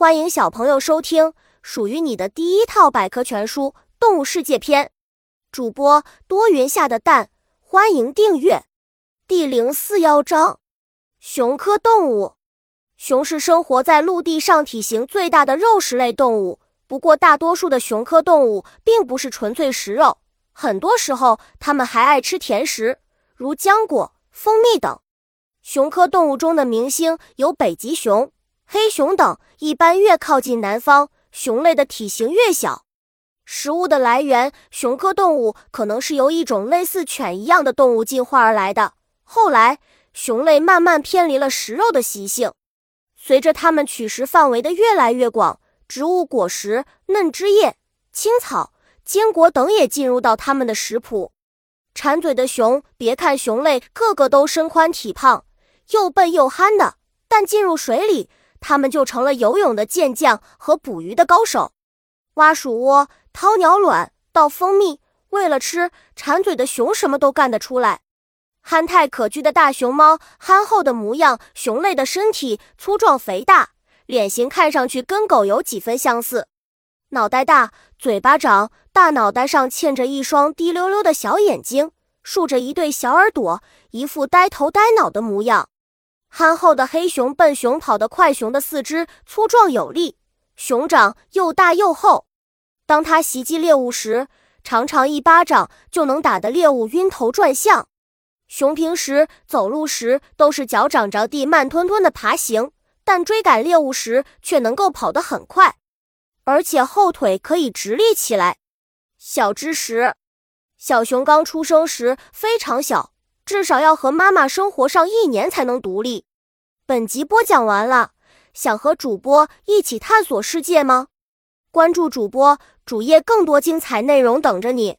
欢迎小朋友收听属于你的第一套百科全书《动物世界篇》。主播多云下的蛋，欢迎订阅。第零四幺章：熊科动物。熊是生活在陆地上体型最大的肉食类动物。不过，大多数的熊科动物并不是纯粹食肉，很多时候它们还爱吃甜食，如浆果、蜂蜜等。熊科动物中的明星有北极熊。黑熊等一般越靠近南方，熊类的体型越小。食物的来源，熊科动物可能是由一种类似犬一样的动物进化而来的。后来，熊类慢慢偏离了食肉的习性。随着它们取食范围的越来越广，植物果实、嫩枝叶、青草、坚果等也进入到它们的食谱。馋嘴的熊，别看熊类个个都身宽体胖，又笨又憨的，但进入水里。他们就成了游泳的健将和捕鱼的高手，挖鼠窝、掏鸟卵、倒蜂蜜，为了吃，馋嘴的熊什么都干得出来。憨态可掬的大熊猫，憨厚的模样，熊类的身体粗壮肥大，脸型看上去跟狗有几分相似，脑袋大，嘴巴长，大脑袋上嵌着一双滴溜溜的小眼睛，竖着一对小耳朵，一副呆头呆脑的模样。憨厚的黑熊、笨熊、跑得快熊的四肢粗壮有力，熊掌又大又厚。当它袭击猎物时，常常一巴掌就能打得猎物晕头转向。熊平时走路时都是脚掌着地，慢吞吞的爬行，但追赶猎物时却能够跑得很快，而且后腿可以直立起来。小知识：小熊刚出生时非常小。至少要和妈妈生活上一年才能独立。本集播讲完了，想和主播一起探索世界吗？关注主播主页，更多精彩内容等着你。